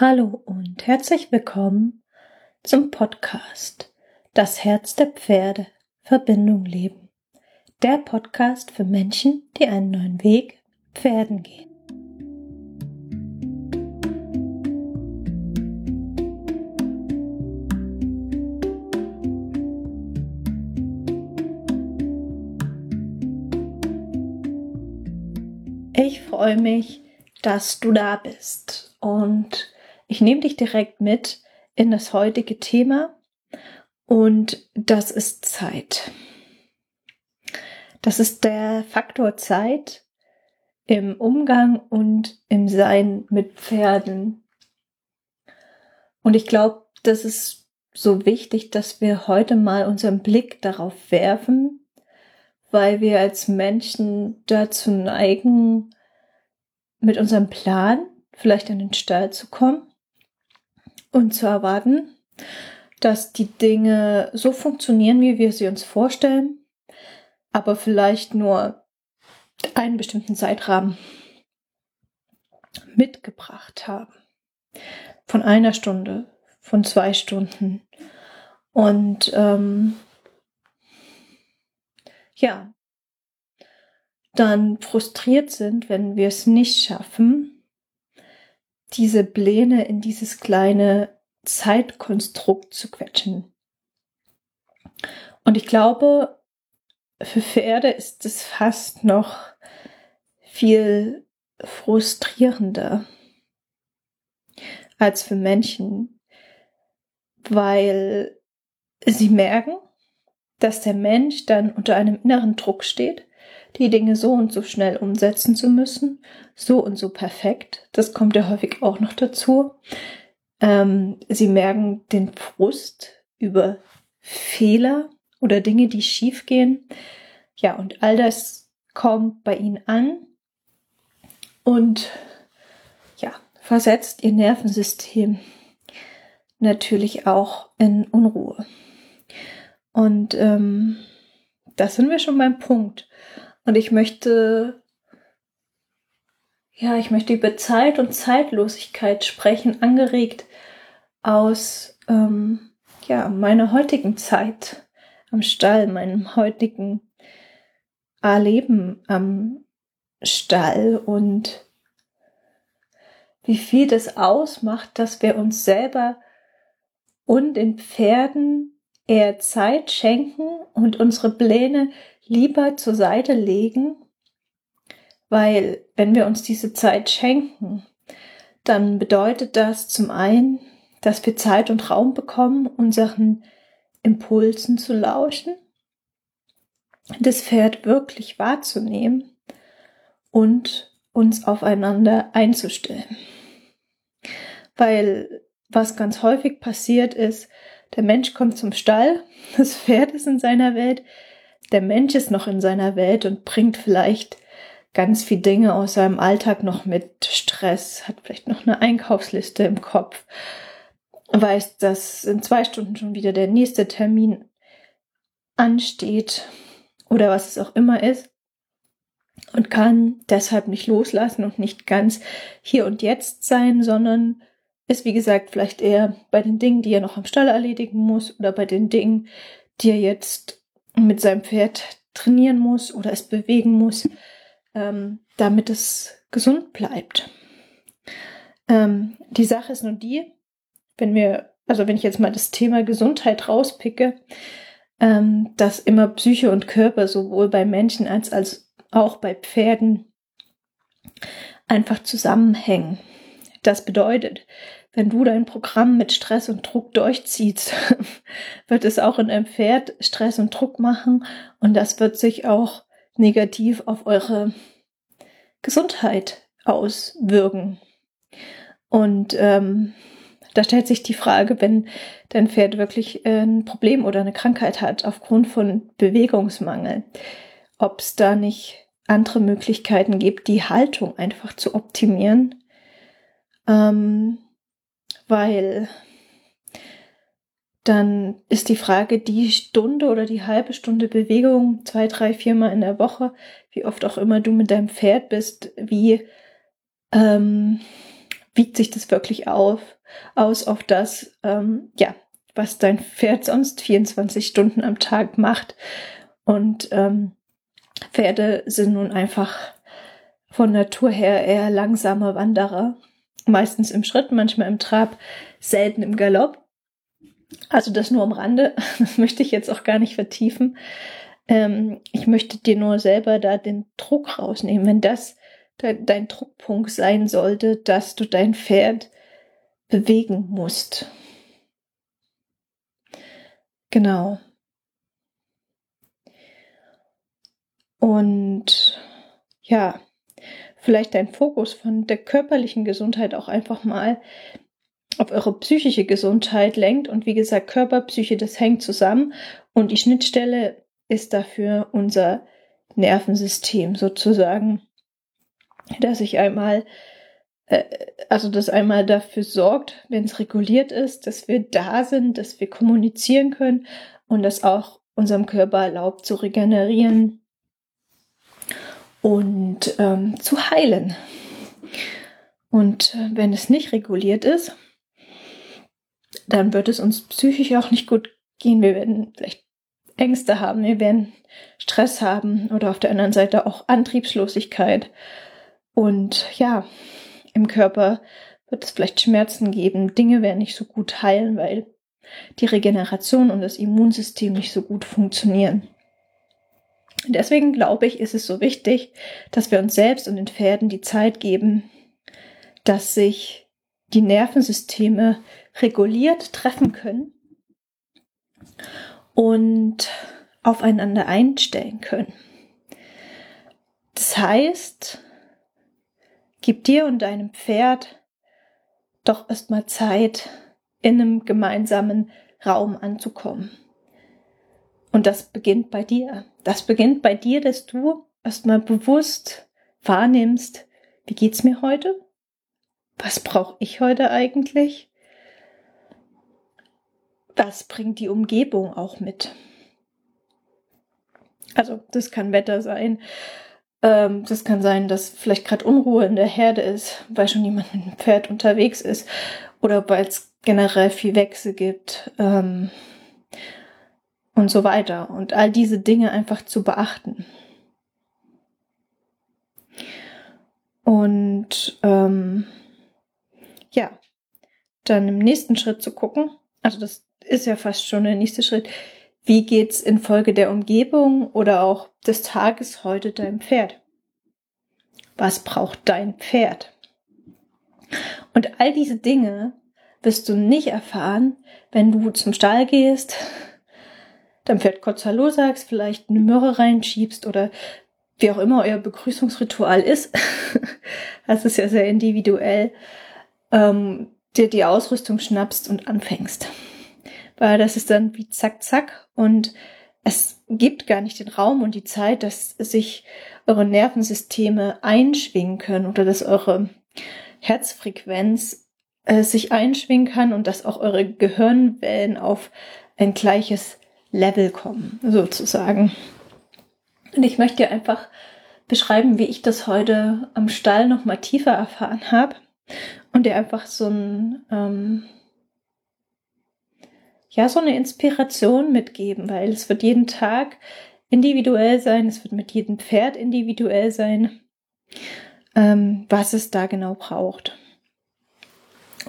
Hallo und herzlich willkommen zum Podcast Das Herz der Pferde Verbindung leben. Der Podcast für Menschen, die einen neuen Weg Pferden gehen. Ich freue mich, dass du da bist und ich nehme dich direkt mit in das heutige Thema und das ist Zeit. Das ist der Faktor Zeit im Umgang und im Sein mit Pferden. Und ich glaube, das ist so wichtig, dass wir heute mal unseren Blick darauf werfen, weil wir als Menschen dazu neigen, mit unserem Plan vielleicht in den Stall zu kommen und zu erwarten, dass die Dinge so funktionieren, wie wir sie uns vorstellen, aber vielleicht nur einen bestimmten Zeitrahmen mitgebracht haben. Von einer Stunde, von zwei Stunden. Und ähm, ja, dann frustriert sind, wenn wir es nicht schaffen, diese Pläne in dieses kleine Zeitkonstrukt zu quetschen. Und ich glaube, für Pferde ist es fast noch viel frustrierender als für Menschen, weil sie merken, dass der Mensch dann unter einem inneren Druck steht, die Dinge so und so schnell umsetzen zu müssen, so und so perfekt. Das kommt ja häufig auch noch dazu. Ähm, sie merken den Frust über Fehler oder Dinge, die schiefgehen. Ja, und all das kommt bei ihnen an und ja, versetzt ihr Nervensystem natürlich auch in Unruhe. Und ähm, das sind wir schon beim Punkt. Und ich möchte, ja, ich möchte über Zeit und Zeitlosigkeit sprechen, angeregt aus, ähm, ja, meiner heutigen Zeit am Stall, meinem heutigen Erleben am Stall und wie viel das ausmacht, dass wir uns selber und den Pferden eher Zeit schenken und unsere Pläne lieber zur Seite legen, weil wenn wir uns diese Zeit schenken, dann bedeutet das zum einen, dass wir Zeit und Raum bekommen, unseren Impulsen zu lauschen, das Pferd wirklich wahrzunehmen und uns aufeinander einzustellen. Weil was ganz häufig passiert ist, der Mensch kommt zum Stall, das Pferd ist in seiner Welt, der Mensch ist noch in seiner Welt und bringt vielleicht ganz viel Dinge aus seinem Alltag noch mit. Stress, hat vielleicht noch eine Einkaufsliste im Kopf, weiß, dass in zwei Stunden schon wieder der nächste Termin ansteht oder was es auch immer ist und kann deshalb nicht loslassen und nicht ganz hier und jetzt sein, sondern ist wie gesagt vielleicht eher bei den Dingen, die er noch am Stall erledigen muss oder bei den Dingen, die er jetzt mit seinem Pferd trainieren muss oder es bewegen muss, ähm, damit es gesund bleibt. Ähm, die Sache ist nur die, wenn wir, also wenn ich jetzt mal das Thema Gesundheit rauspicke, ähm, dass immer Psyche und Körper sowohl bei Menschen als, als auch bei Pferden einfach zusammenhängen. Das bedeutet, wenn du dein Programm mit Stress und Druck durchziehst, wird es auch in deinem Pferd Stress und Druck machen und das wird sich auch negativ auf eure Gesundheit auswirken. Und ähm, da stellt sich die Frage, wenn dein Pferd wirklich äh, ein Problem oder eine Krankheit hat aufgrund von Bewegungsmangel, ob es da nicht andere Möglichkeiten gibt, die Haltung einfach zu optimieren. Ähm, weil dann ist die Frage, die Stunde oder die halbe Stunde Bewegung zwei, drei, viermal in der Woche, wie oft auch immer du mit deinem Pferd bist, wie, ähm, wiegt sich das wirklich auf, aus auf das, ähm, ja, was dein Pferd sonst 24 Stunden am Tag macht. Und ähm, Pferde sind nun einfach von Natur her eher langsame Wanderer. Meistens im Schritt, manchmal im Trab, selten im Galopp. Also das nur am Rande. Das möchte ich jetzt auch gar nicht vertiefen. Ähm, ich möchte dir nur selber da den Druck rausnehmen. Wenn das de dein Druckpunkt sein sollte, dass du dein Pferd bewegen musst. Genau. Und ja, vielleicht dein Fokus von der körperlichen Gesundheit auch einfach mal auf eure psychische Gesundheit lenkt. Und wie gesagt, Körper, Psyche, das hängt zusammen. Und die Schnittstelle ist dafür unser Nervensystem sozusagen, dass ich einmal, äh, also das einmal dafür sorgt, wenn es reguliert ist, dass wir da sind, dass wir kommunizieren können und das auch unserem Körper erlaubt zu regenerieren und ähm, zu heilen. Und äh, wenn es nicht reguliert ist, dann wird es uns psychisch auch nicht gut gehen. Wir werden vielleicht Ängste haben, wir werden Stress haben oder auf der anderen Seite auch Antriebslosigkeit. Und ja, im Körper wird es vielleicht Schmerzen geben, Dinge werden nicht so gut heilen, weil die Regeneration und das Immunsystem nicht so gut funktionieren. Deswegen glaube ich, ist es so wichtig, dass wir uns selbst und den Pferden die Zeit geben, dass sich die Nervensysteme reguliert treffen können und aufeinander einstellen können. Das heißt, gib dir und deinem Pferd doch erstmal Zeit, in einem gemeinsamen Raum anzukommen. Und das beginnt bei dir. Das beginnt bei dir, dass du erstmal bewusst wahrnimmst, wie geht's mir heute? Was brauche ich heute eigentlich? Was bringt die Umgebung auch mit? Also, das kann Wetter sein. Ähm, das kann sein, dass vielleicht gerade Unruhe in der Herde ist, weil schon jemand mit dem Pferd unterwegs ist. Oder weil es generell viel Wechsel gibt. Ähm, und so weiter. Und all diese Dinge einfach zu beachten. Und ähm, ja, dann im nächsten Schritt zu gucken, also das ist ja fast schon der nächste Schritt, wie geht's infolge der Umgebung oder auch des Tages heute deinem Pferd? Was braucht dein Pferd? Und all diese Dinge wirst du nicht erfahren, wenn du zum Stall gehst, Pferd kurz Hallo sagst, vielleicht eine Möhre reinschiebst oder wie auch immer euer Begrüßungsritual ist. das ist ja sehr individuell. Ähm, dir die Ausrüstung schnappst und anfängst. Weil das ist dann wie zack, zack und es gibt gar nicht den Raum und die Zeit, dass sich eure Nervensysteme einschwingen können oder dass eure Herzfrequenz äh, sich einschwingen kann und dass auch eure Gehirnwellen auf ein gleiches Level kommen, sozusagen. Und ich möchte dir einfach beschreiben, wie ich das heute am Stall noch mal tiefer erfahren habe und dir einfach so ein ähm, ja so eine Inspiration mitgeben, weil es wird jeden Tag individuell sein, es wird mit jedem Pferd individuell sein, ähm, was es da genau braucht.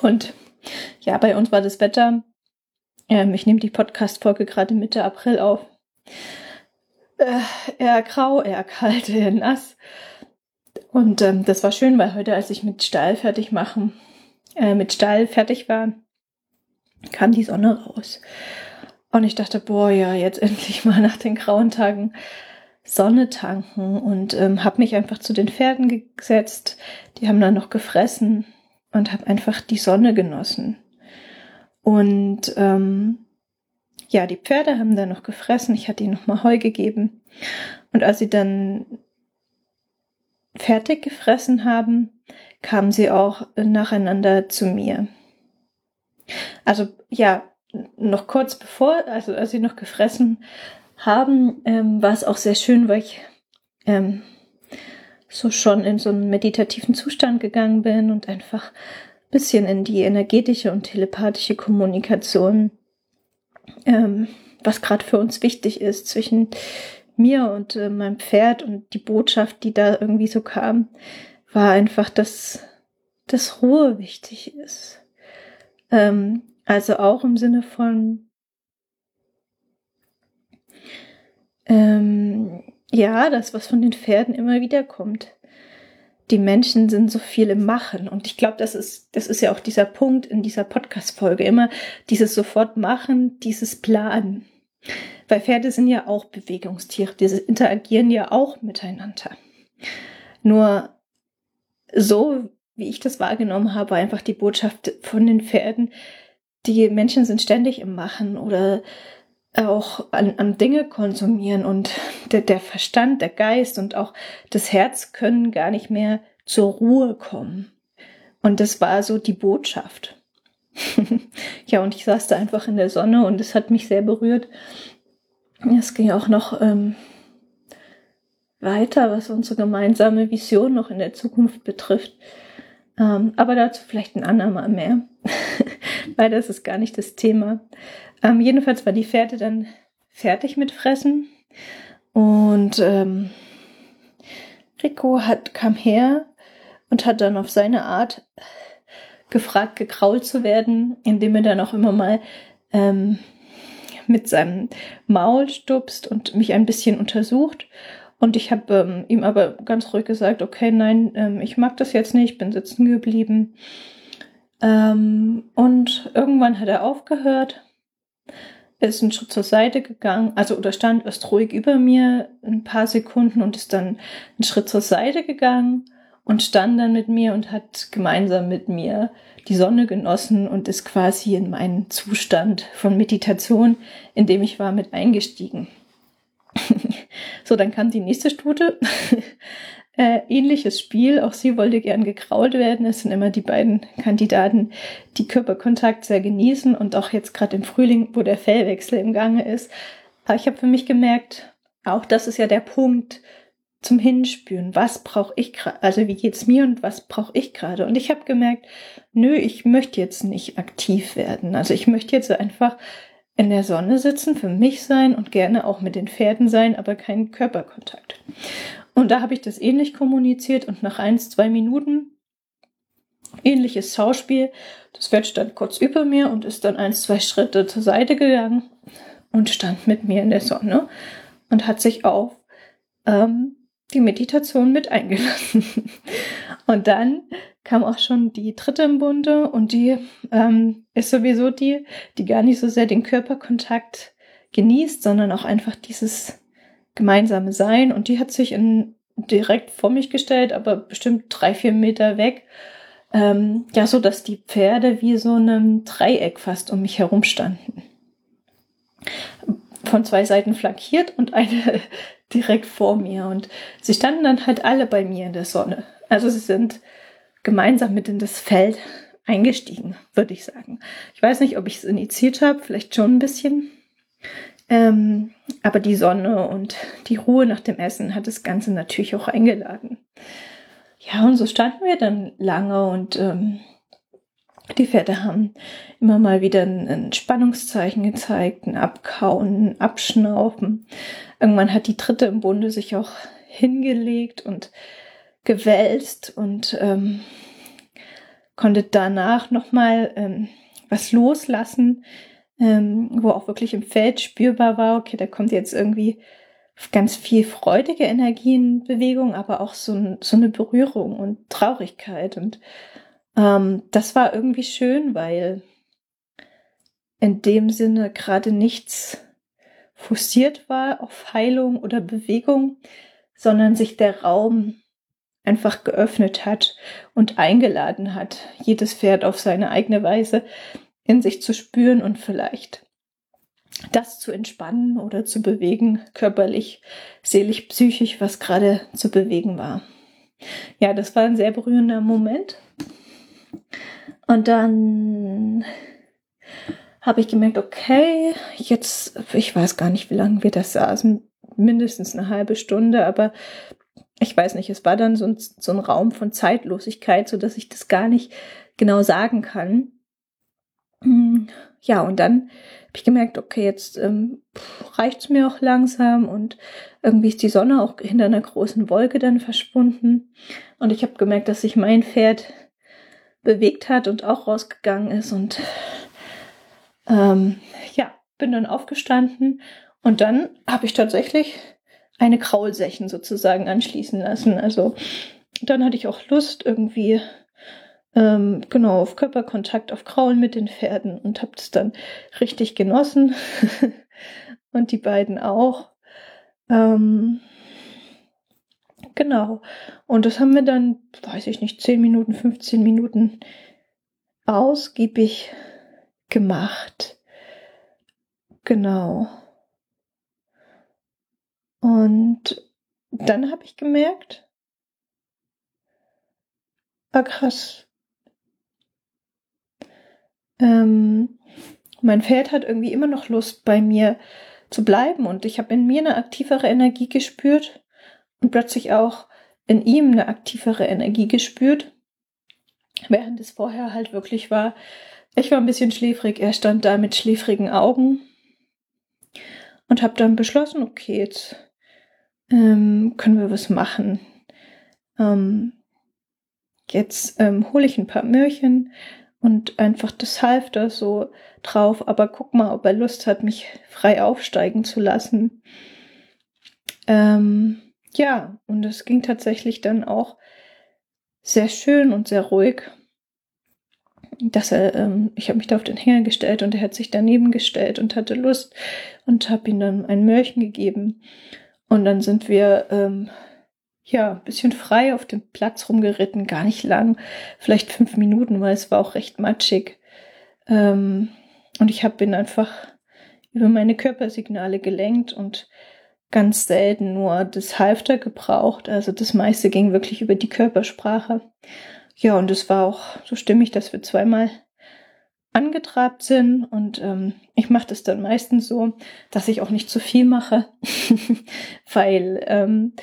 Und ja, bei uns war das Wetter ähm, ich nehme die Podcast-Folge gerade Mitte April auf. Äh, eher grau, eher kalt, eher nass. Und ähm, das war schön, weil heute, als ich mit Stall fertig machen, äh, mit Stall fertig war, kam die Sonne raus. Und ich dachte, boah, ja, jetzt endlich mal nach den grauen Tagen Sonne tanken und ähm, habe mich einfach zu den Pferden gesetzt. Die haben dann noch gefressen und habe einfach die Sonne genossen. Und ähm, ja, die Pferde haben dann noch gefressen. Ich hatte ihnen noch mal Heu gegeben. Und als sie dann fertig gefressen haben, kamen sie auch nacheinander zu mir. Also ja, noch kurz bevor, also als sie noch gefressen haben, ähm, war es auch sehr schön, weil ich ähm, so schon in so einen meditativen Zustand gegangen bin und einfach bisschen in die energetische und telepathische Kommunikation, ähm, was gerade für uns wichtig ist zwischen mir und äh, meinem Pferd und die Botschaft, die da irgendwie so kam, war einfach, dass, dass Ruhe wichtig ist. Ähm, also auch im Sinne von, ähm, ja, das, was von den Pferden immer wieder kommt. Die Menschen sind so viel im Machen. Und ich glaube, das ist, das ist ja auch dieser Punkt in dieser Podcast-Folge. Immer dieses sofort machen, dieses Planen. Weil Pferde sind ja auch Bewegungstiere. Die interagieren ja auch miteinander. Nur so, wie ich das wahrgenommen habe, einfach die Botschaft von den Pferden, die Menschen sind ständig im Machen oder auch an, an Dinge konsumieren und der, der Verstand, der Geist und auch das Herz können gar nicht mehr zur Ruhe kommen. Und das war so die Botschaft. ja, und ich saß da einfach in der Sonne und es hat mich sehr berührt. Es ging auch noch ähm, weiter, was unsere gemeinsame Vision noch in der Zukunft betrifft. Ähm, aber dazu vielleicht ein andermal mehr, weil das ist gar nicht das Thema. Ähm, jedenfalls war die Pferde dann fertig mit Fressen und ähm, Rico hat, kam her und hat dann auf seine Art gefragt, gekrault zu werden, indem er dann auch immer mal ähm, mit seinem Maul stupst und mich ein bisschen untersucht. Und ich habe ähm, ihm aber ganz ruhig gesagt, okay, nein, ähm, ich mag das jetzt nicht, bin sitzen geblieben. Ähm, und irgendwann hat er aufgehört, ist einen Schritt zur Seite gegangen, also oder stand erst ruhig über mir ein paar Sekunden und ist dann einen Schritt zur Seite gegangen und stand dann mit mir und hat gemeinsam mit mir die Sonne genossen und ist quasi in meinen Zustand von Meditation, in dem ich war, mit eingestiegen. so, dann kam die nächste Stute. äh, ähnliches Spiel. Auch sie wollte gern gekrault werden. Es sind immer die beiden Kandidaten, die Körperkontakt sehr genießen und auch jetzt gerade im Frühling, wo der Fellwechsel im Gange ist. Aber ich habe für mich gemerkt, auch das ist ja der Punkt zum Hinspüren. Was brauche ich gerade? Also wie geht's mir und was brauche ich gerade? Und ich habe gemerkt, nö, ich möchte jetzt nicht aktiv werden. Also ich möchte jetzt einfach in der Sonne sitzen, für mich sein und gerne auch mit den Pferden sein, aber keinen Körperkontakt. Und da habe ich das ähnlich kommuniziert und nach eins, zwei Minuten ähnliches Schauspiel. Das Pferd stand kurz über mir und ist dann eins, zwei Schritte zur Seite gegangen und stand mit mir in der Sonne und hat sich auf ähm, die Meditation mit eingelassen. und dann kam auch schon die dritte im Bunde und die ähm, ist sowieso die, die gar nicht so sehr den Körperkontakt genießt, sondern auch einfach dieses gemeinsame Sein. Und die hat sich in, direkt vor mich gestellt, aber bestimmt drei, vier Meter weg. Ähm, ja, so dass die Pferde wie so einem Dreieck fast um mich herum standen. Von zwei Seiten flankiert und eine direkt vor mir. Und sie standen dann halt alle bei mir in der Sonne. Also sie sind gemeinsam mit in das Feld eingestiegen, würde ich sagen. Ich weiß nicht, ob ich es initiiert habe, vielleicht schon ein bisschen. Ähm, aber die Sonne und die Ruhe nach dem Essen hat das Ganze natürlich auch eingeladen. Ja, und so standen wir dann lange und ähm, die Pferde haben immer mal wieder ein, ein Spannungszeichen gezeigt, ein Abkauen, ein Abschnaufen. Irgendwann hat die dritte im Bunde sich auch hingelegt und gewälzt und ähm, konnte danach nochmal ähm, was loslassen, ähm, wo auch wirklich im Feld spürbar war, okay, da kommt jetzt irgendwie ganz viel freudige Energie in Bewegung, aber auch so, so eine Berührung und Traurigkeit. Und ähm, das war irgendwie schön, weil in dem Sinne gerade nichts fokussiert war auf Heilung oder Bewegung, sondern sich der Raum einfach geöffnet hat und eingeladen hat, jedes Pferd auf seine eigene Weise in sich zu spüren und vielleicht das zu entspannen oder zu bewegen, körperlich, seelisch, psychisch, was gerade zu bewegen war. Ja, das war ein sehr berührender Moment. Und dann habe ich gemerkt, okay, jetzt, ich weiß gar nicht, wie lange wir das saßen, mindestens eine halbe Stunde, aber ich weiß nicht, es war dann so ein, so ein Raum von Zeitlosigkeit, so dass ich das gar nicht genau sagen kann. Ja, und dann habe ich gemerkt, okay, jetzt ähm, reicht's mir auch langsam und irgendwie ist die Sonne auch hinter einer großen Wolke dann verschwunden. Und ich habe gemerkt, dass sich mein Pferd bewegt hat und auch rausgegangen ist. Und ähm, ja, bin dann aufgestanden und dann habe ich tatsächlich eine Kraulsächen sozusagen anschließen lassen. Also dann hatte ich auch Lust irgendwie ähm, genau auf Körperkontakt, auf Kraulen mit den Pferden und habe es dann richtig genossen und die beiden auch. Ähm, genau. Und das haben wir dann, weiß ich nicht, 10 Minuten, 15 Minuten ausgiebig gemacht. Genau. Und dann habe ich gemerkt, war krass. Ähm, mein Pferd hat irgendwie immer noch Lust bei mir zu bleiben und ich habe in mir eine aktivere Energie gespürt und plötzlich auch in ihm eine aktivere Energie gespürt, während es vorher halt wirklich war, ich war ein bisschen schläfrig, er stand da mit schläfrigen Augen und habe dann beschlossen, okay, jetzt ähm, können wir was machen. Ähm, jetzt ähm, hole ich ein paar Möhrchen und einfach das Halfter so drauf, aber guck mal, ob er Lust hat, mich frei aufsteigen zu lassen. Ähm, ja, und es ging tatsächlich dann auch sehr schön und sehr ruhig. Dass er, ähm, ich habe mich da auf den Hänger gestellt und er hat sich daneben gestellt und hatte Lust und habe ihm dann ein Möhrchen gegeben. Und dann sind wir ähm, ja ein bisschen frei auf dem Platz rumgeritten, gar nicht lang, vielleicht fünf Minuten, weil es war auch recht matschig. Ähm, und ich habe ihn einfach über meine Körpersignale gelenkt und ganz selten nur das Halfter gebraucht. Also das meiste ging wirklich über die Körpersprache. Ja, und es war auch so stimmig, dass wir zweimal angetrabt sind und ähm, ich mache das dann meistens so, dass ich auch nicht zu viel mache, weil ähm,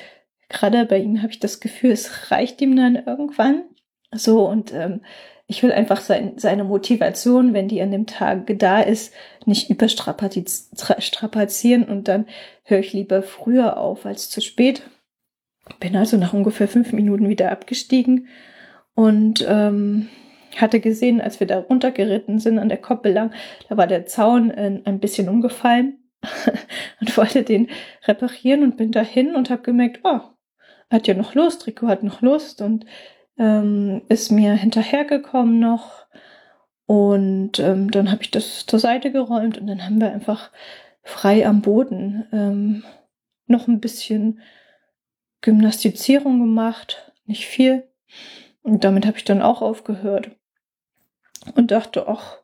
gerade bei ihm habe ich das Gefühl, es reicht ihm dann irgendwann so und ähm, ich will einfach sein, seine Motivation, wenn die an dem Tag da ist, nicht überstrapazieren und dann höre ich lieber früher auf als zu spät. Bin also nach ungefähr fünf Minuten wieder abgestiegen und ähm, hatte gesehen, als wir da runtergeritten sind an der Koppel lang, da war der Zaun äh, ein bisschen umgefallen und wollte den reparieren und bin dahin und habe gemerkt, oh, hat ja noch Lust, Rico hat noch Lust und ähm, ist mir hinterhergekommen noch. Und ähm, dann habe ich das zur Seite geräumt und dann haben wir einfach frei am Boden ähm, noch ein bisschen Gymnastizierung gemacht, nicht viel. Und damit habe ich dann auch aufgehört und dachte, ach,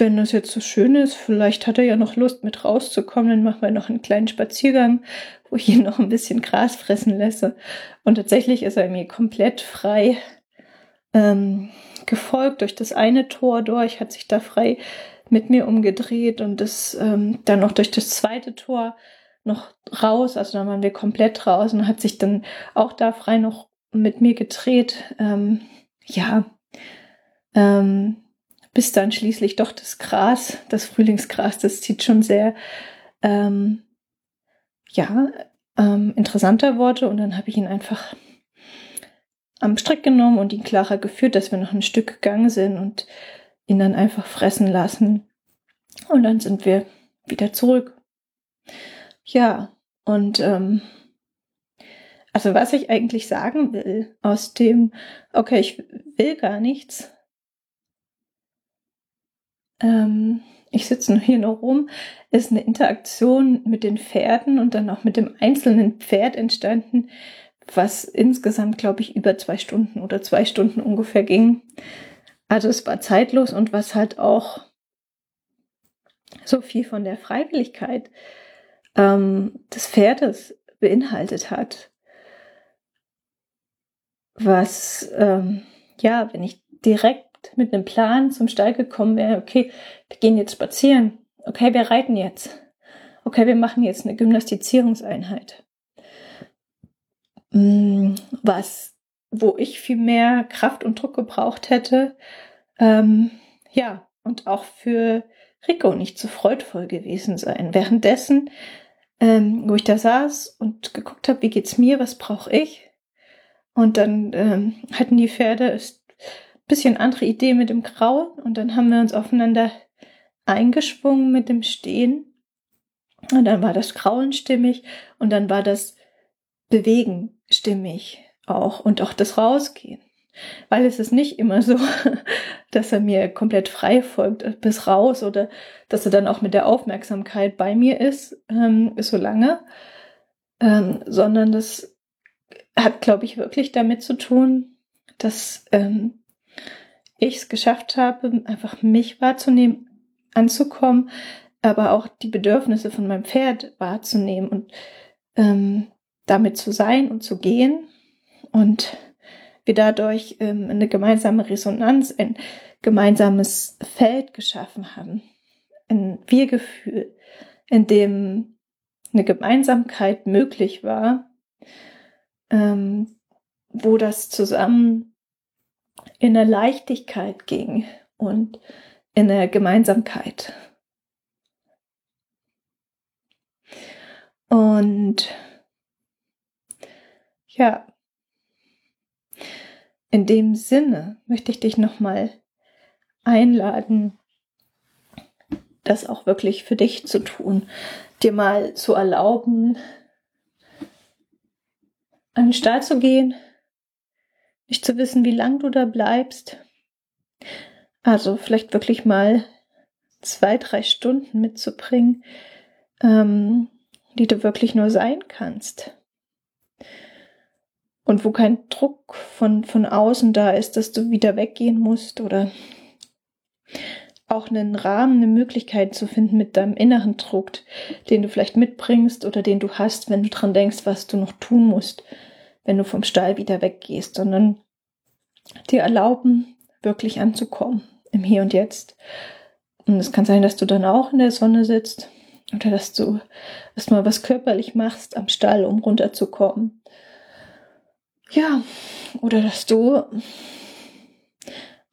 wenn das jetzt so schön ist, vielleicht hat er ja noch Lust mit rauszukommen, dann machen wir noch einen kleinen Spaziergang, wo ich ihn noch ein bisschen Gras fressen lasse. Und tatsächlich ist er mir komplett frei ähm, gefolgt durch das eine Tor durch, hat sich da frei mit mir umgedreht und das ähm, dann noch durch das zweite Tor noch raus, also dann waren wir komplett raus und hat sich dann auch da frei noch mit mir gedreht. Ähm, ja, ähm, bis dann schließlich doch das Gras, das Frühlingsgras, das zieht schon sehr, ähm, ja, ähm, interessanter Worte. Und dann habe ich ihn einfach am Strick genommen und ihn klarer geführt, dass wir noch ein Stück gegangen sind und ihn dann einfach fressen lassen. Und dann sind wir wieder zurück. Ja, und ähm, also was ich eigentlich sagen will aus dem, okay, ich will gar nichts, ähm, ich sitze hier nur rum, ist eine Interaktion mit den Pferden und dann auch mit dem einzelnen Pferd entstanden, was insgesamt, glaube ich, über zwei Stunden oder zwei Stunden ungefähr ging. Also es war zeitlos und was halt auch so viel von der Freiwilligkeit ähm, des Pferdes beinhaltet hat. Was, ähm, ja, wenn ich direkt mit einem Plan zum Stall gekommen wäre, okay, wir gehen jetzt spazieren, okay, wir reiten jetzt, okay, wir machen jetzt eine Gymnastizierungseinheit. mm, was, wo ich viel mehr Kraft und Druck gebraucht hätte. Ähm, ja, und auch für Rico nicht so freudvoll gewesen sein. Währenddessen, ähm, wo ich da saß und geguckt habe, wie geht's mir, was brauche ich? Und dann ähm, hatten die Pferde ein bisschen andere Idee mit dem Grauen und dann haben wir uns aufeinander eingeschwungen mit dem Stehen. Und dann war das Kraulen stimmig und dann war das Bewegen stimmig auch und auch das Rausgehen. Weil es ist nicht immer so, dass er mir komplett frei folgt bis raus oder dass er dann auch mit der Aufmerksamkeit bei mir ist, ähm, so lange, ähm, sondern das hat, glaube ich, wirklich damit zu tun, dass ähm, ich es geschafft habe, einfach mich wahrzunehmen, anzukommen, aber auch die Bedürfnisse von meinem Pferd wahrzunehmen und ähm, damit zu sein und zu gehen und wir dadurch ähm, eine gemeinsame Resonanz, ein gemeinsames Feld geschaffen haben, ein Wir-Gefühl, in dem eine Gemeinsamkeit möglich war, ähm, wo das zusammen in der Leichtigkeit ging und in der Gemeinsamkeit. Und ja, in dem Sinne möchte ich dich nochmal einladen, das auch wirklich für dich zu tun, dir mal zu erlauben, an den Stall zu gehen, nicht zu wissen, wie lang du da bleibst. Also vielleicht wirklich mal zwei, drei Stunden mitzubringen, ähm, die du wirklich nur sein kannst und wo kein Druck von, von außen da ist, dass du wieder weggehen musst oder auch einen Rahmen, eine Möglichkeit zu finden mit deinem inneren Druck, den du vielleicht mitbringst oder den du hast, wenn du dran denkst, was du noch tun musst, wenn du vom Stall wieder weggehst, sondern dir erlauben, wirklich anzukommen im Hier und Jetzt. Und es kann sein, dass du dann auch in der Sonne sitzt oder dass du erstmal was körperlich machst am Stall, um runterzukommen ja, oder dass du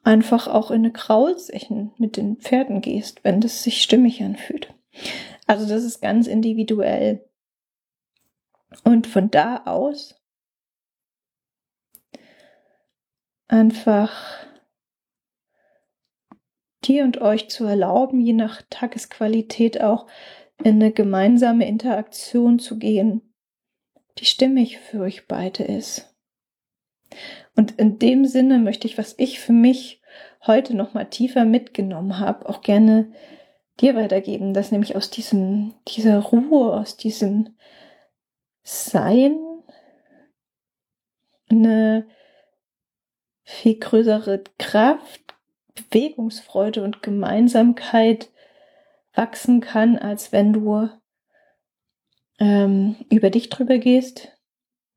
einfach auch in eine Kraulsichen mit den Pferden gehst, wenn das sich stimmig anfühlt. Also das ist ganz individuell. Und von da aus einfach dir und euch zu erlauben, je nach Tagesqualität auch in eine gemeinsame Interaktion zu gehen, die stimmig für euch beide ist. Und in dem Sinne möchte ich, was ich für mich heute noch mal tiefer mitgenommen habe, auch gerne dir weitergeben, dass nämlich aus diesem, dieser Ruhe, aus diesem Sein eine viel größere Kraft, Bewegungsfreude und Gemeinsamkeit wachsen kann, als wenn du ähm, über dich drüber gehst,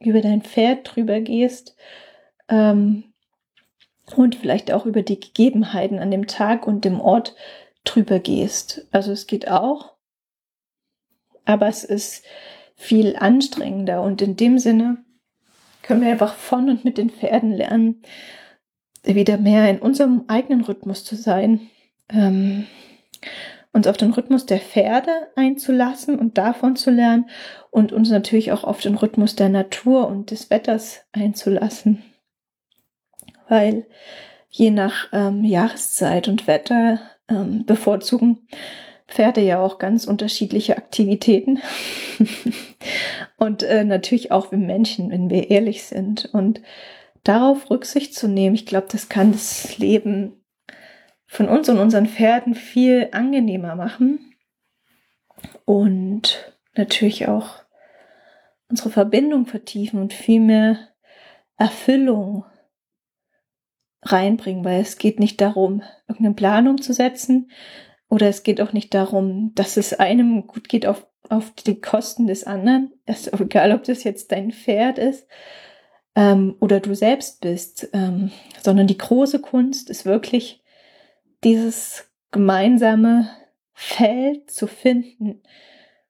über dein Pferd drüber gehst ähm, und vielleicht auch über die Gegebenheiten an dem Tag und dem Ort drüber gehst. Also es geht auch, aber es ist viel anstrengender und in dem Sinne können wir einfach von und mit den Pferden lernen, wieder mehr in unserem eigenen Rhythmus zu sein. Ähm, uns auf den Rhythmus der Pferde einzulassen und davon zu lernen und uns natürlich auch auf den Rhythmus der Natur und des Wetters einzulassen. Weil je nach ähm, Jahreszeit und Wetter ähm, bevorzugen Pferde ja auch ganz unterschiedliche Aktivitäten. und äh, natürlich auch wir Menschen, wenn wir ehrlich sind. Und darauf Rücksicht zu nehmen, ich glaube, das kann das Leben von uns und unseren Pferden viel angenehmer machen und natürlich auch unsere Verbindung vertiefen und viel mehr Erfüllung reinbringen, weil es geht nicht darum, irgendeine Planung zu setzen oder es geht auch nicht darum, dass es einem gut geht auf, auf die Kosten des anderen. Ist egal, ob das jetzt dein Pferd ist ähm, oder du selbst bist, ähm, sondern die große Kunst ist wirklich dieses gemeinsame Feld zu finden,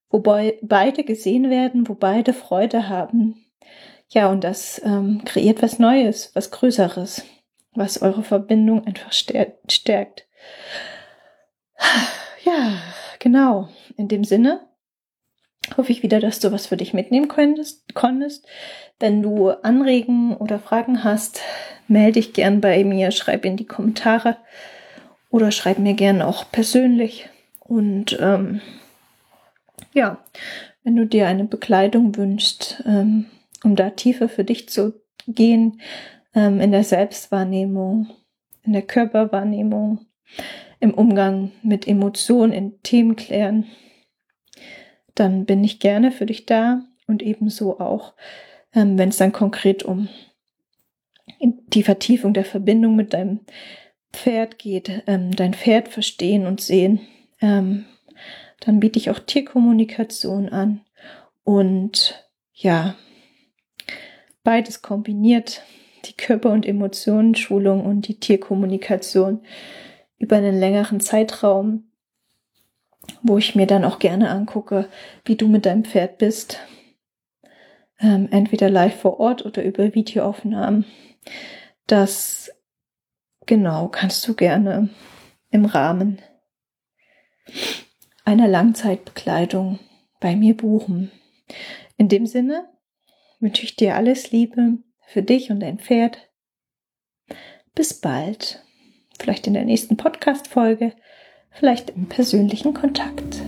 wo beide gesehen werden, wo beide Freude haben. Ja, und das ähm, kreiert was Neues, was Größeres, was eure Verbindung einfach stärkt. Ja, genau. In dem Sinne hoffe ich wieder, dass du was für dich mitnehmen konntest. Wenn du Anregen oder Fragen hast, melde dich gern bei mir, schreib in die Kommentare oder schreib mir gern auch persönlich. Und ähm, ja, wenn du dir eine Bekleidung wünschst, ähm, um da tiefer für dich zu gehen, ähm, in der Selbstwahrnehmung, in der Körperwahrnehmung, im Umgang mit Emotionen, in Themen klären, dann bin ich gerne für dich da und ebenso auch, ähm, wenn es dann konkret um die Vertiefung der Verbindung mit deinem Pferd geht, ähm, dein Pferd verstehen und sehen, ähm, dann biete ich auch Tierkommunikation an und ja, beides kombiniert, die Körper- und Emotionenschulung und die Tierkommunikation über einen längeren Zeitraum wo ich mir dann auch gerne angucke, wie du mit deinem Pferd bist. Ähm, entweder live vor Ort oder über Videoaufnahmen. Das genau kannst du gerne im Rahmen einer Langzeitbekleidung bei mir buchen. In dem Sinne wünsche ich dir alles Liebe für dich und dein Pferd. Bis bald. Vielleicht in der nächsten Podcast-Folge vielleicht im persönlichen Kontakt.